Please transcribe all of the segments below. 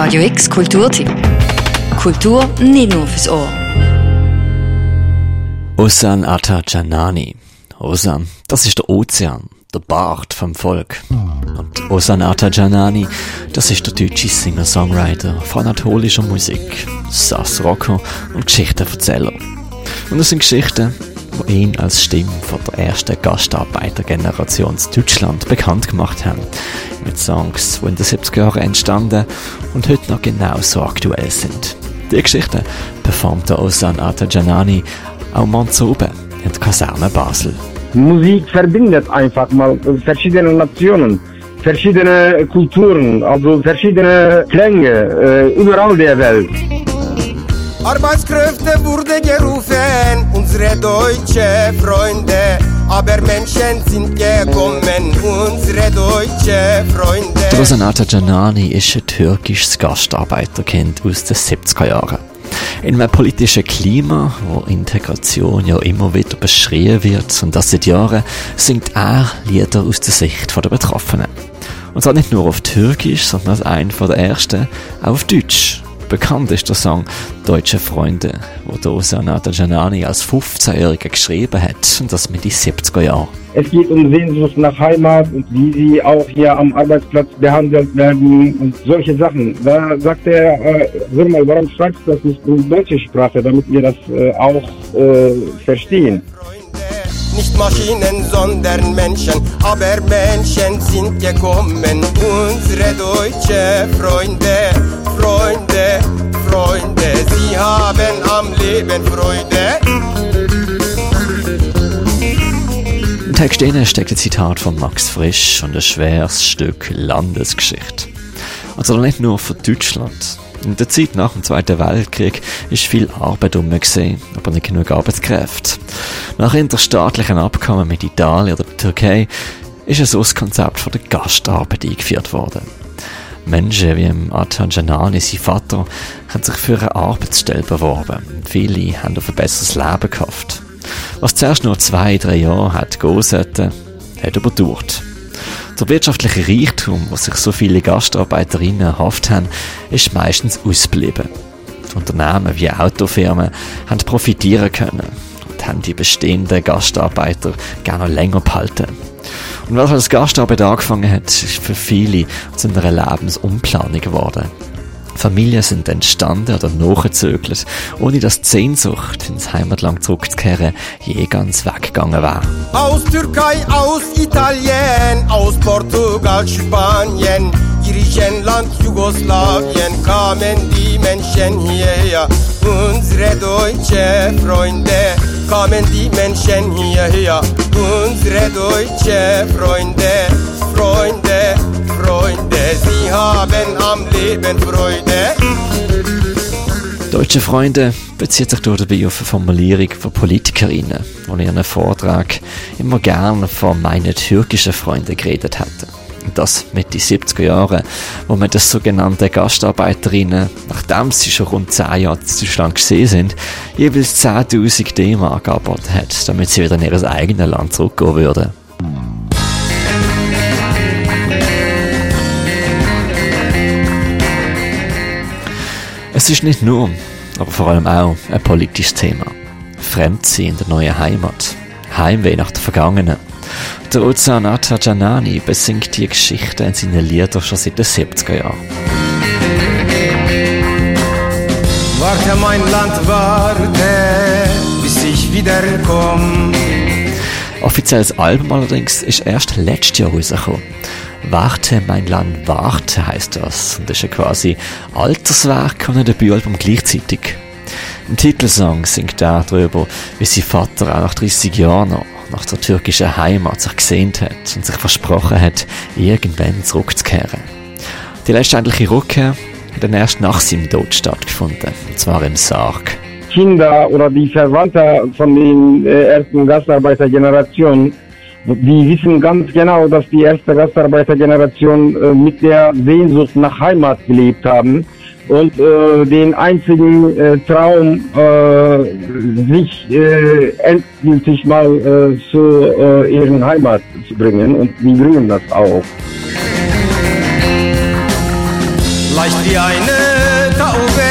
Radio X Kulturtipp. Kultur nicht nur fürs Ohr. Osan Atta Janani. Osan, das ist der Ozean, der Bart vom Volk. Und Osan Atta Janani, das ist der deutsche Singer-Songwriter von anatolischer Musik, Sass Rocker und Geschichtenerzähler. Und das sind Geschichten, die ihn als Stimme von der ersten Gastarbeitergeneration in Deutschland bekannt gemacht haben. Mit Songs, die in den 70er Jahren entstanden und heute noch genauso aktuell sind. Die Geschichte performte Osan Atajanani auch oben in der Kaserne Basel. Musik verbindet einfach mal verschiedene Nationen, verschiedene Kulturen, also verschiedene Klänge, äh, überall der Welt. Arbeitskräfte wurde gerufen, unsere deutsche Freunde. Aber Menschen sind gekommen, unsere deutsche Freunde. Rosanata Janani ist ein türkisches Gastarbeiterkind aus den 70er Jahren. In einem politischen Klima, wo Integration ja immer wieder beschrien wird und das seit Jahren, singt er Lieder aus der Sicht der Betroffenen. Und zwar nicht nur auf Türkisch, sondern als einer der ersten auch auf Deutsch. Bekannt ist der Song Deutsche Freunde, wo Dosa Nata Janani als 15-Jähriger geschrieben hat, und das mit den 70er Jahren. Es geht um Sehnsucht nach Heimat und wie sie auch hier am Arbeitsplatz behandelt werden und solche Sachen. Da sagt er, äh, mal, warum schreibst du das nicht in deutsche Sprache, damit wir das äh, auch äh, verstehen? Nicht Maschinen, sondern Menschen, aber Menschen sind gekommen, unsere deutsche Freunde, Freunde, Freunde, sie haben am Leben Freude. Im Text innen steckt ein Zitat von Max Frisch und ein schweres Stück Landesgeschichte. Also nicht nur für Deutschland. In der Zeit nach dem Zweiten Weltkrieg ist viel Arbeit umgesehen, aber nicht genug Arbeitskräfte. Nach interstaatlichen Abkommen mit Italien oder der Türkei ist so das Konzept von der Gastarbeit eingeführt worden. Menschen wie Atan Janani, sein Vater, haben sich für eine Arbeitsstelle beworben. Viele haben auf ein besseres Leben gehofft. Was zuerst nur zwei, drei Jahre hat gehen sollten, hat überdauert. Der wirtschaftliche Reichtum, was sich so viele Gastarbeiterinnen erhofft haben, ist meistens ausgeblieben. Unternehmen wie Autofirmen haben profitieren können und haben die bestehenden Gastarbeiter gerne länger behalten. Und was als Gastarbeit angefangen hat, ist für viele zu einer Lebensumplahnung geworden. Familien sind entstanden oder nachgezögert, ohne dass die Sehnsucht ins Heimatland zurückzukehren je ganz weggegangen war. Aus Türkei, aus Italien, aus Portugal, Spanien, Griechenland, Jugoslawien kamen die Menschen hierher. Unsere deutsche Freunde kamen die Menschen hierher. Unsere deutsche Freunde, Freunde, Freunde, sie haben am Leben Freude. Deutsche Freunde bezieht sich dabei auf eine Formulierung von Politikerinnen, die in ihren Vortrag immer gerne von meinen türkischen Freunden geredet hätten. Das mit den 70er Jahren, wo man das sogenannte Gastarbeiterinnen, nachdem sie schon rund 10 Jahre zu Deutschland gesehen sind, jeweils 10.000 D-Mark angeboten hat, damit sie wieder in ihr eigenes Land zurückgehen würden. Es ist nicht nur, aber vor allem auch ein politisches Thema. Fremdsein in der neuen Heimat. Heimweh nach der Vergangenen. Der Ozanata Janani besingt die Geschichte in seinen Liedern schon seit den 70er Jahren. Warte mein Land, warte, bis ich wiederkomme. Offizielles Album allerdings ist erst letztes Jahr rausgekommen. Warte, mein Land, warte heißt das. Und das ist ja quasi Alterswerk und ein Debütalbum gleichzeitig. Im Titelsong singt er darüber, wie sein Vater auch nach 30 Jahren noch nach der türkischen Heimat sich gesehnt hat und sich versprochen hat, irgendwann zurückzukehren. Die letztendliche Rückkehr hat dann erst nach seinem Tod stattgefunden, und zwar im Sarg. Kinder oder die Verwandten von den äh, ersten Gastarbeitergenerationen, die wissen ganz genau, dass die erste Gastarbeitergeneration äh, mit der Sehnsucht nach Heimat gelebt haben und äh, den einzigen äh, Traum, äh, sich äh, endgültig mal äh, zu äh, ihren Heimat zu bringen und die bringen das auch. leicht wie eine Taube,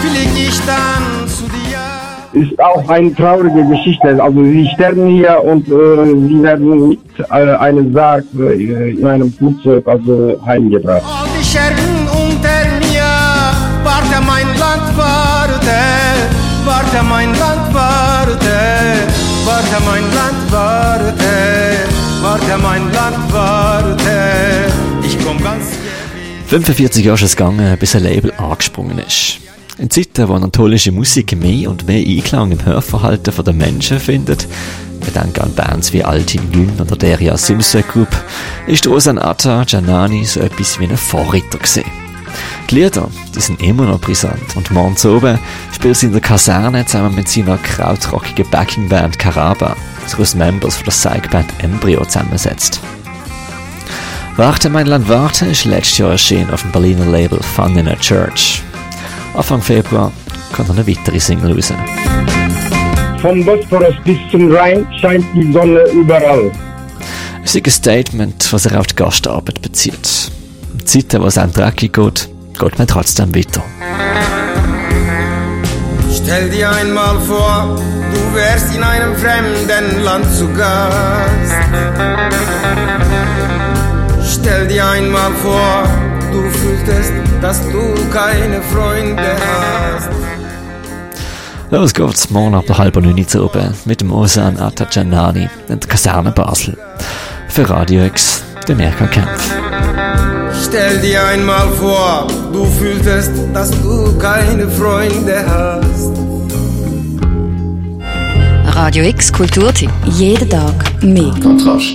flieg ich dann zu dir. Ist auch eine traurige Geschichte. Also sie sterben hier und äh, sie werden mit einem Sarg in einem Flugzeug also heimgebracht. All die Scherben unter warte mein Land, warte, warte mein Land, warte, warte mein Land, warte, ich komm ganz 45 Jahre ist es gegangen, bis ein Label angesprungen ist. In Zeiten, wo anatolische Musik mehr und mehr Einklang im Hörverhalten der Menschen findet, wir denken an Bands wie Altin Gün oder Deria Simse Group, ist Osan Atta Janani so etwas wie ein Vorreiter gesehen. Die Lieder, die sind immer noch brisant und morgens oben spielt sie in der Kaserne zusammen mit seiner krautrockigen Backingband Karaba, die aus Members von der Psychband Embryo zusammensetzt. Warte mein Land warte ist letztes Jahr erschienen auf dem Berliner Label Fun in a Church. Anfang Februar kommt noch eine weitere Single raus. Vom Bosporus bis zum Rhein scheint die Sonne überall. Es ist ein Statement, was sich auf die Gastarbeit bezieht. Zeiten, wo es einem dreckig geht, geht man trotzdem weiter. Stell dir einmal vor, du wärst in einem fremden Land zu Gast. Stell dir einmal vor, du fühltest, dass du keine Freunde hast. Los geht's morgen ab der halben neun zu oben mit dem Osan Atajanani in der Kaserne Basel. Für Radio X, der Mehrkampf. Stell dir einmal vor, du fühltest, dass du keine Freunde hast. Radio X Kulturtipp. Jeden Tag mehr. Kontrast.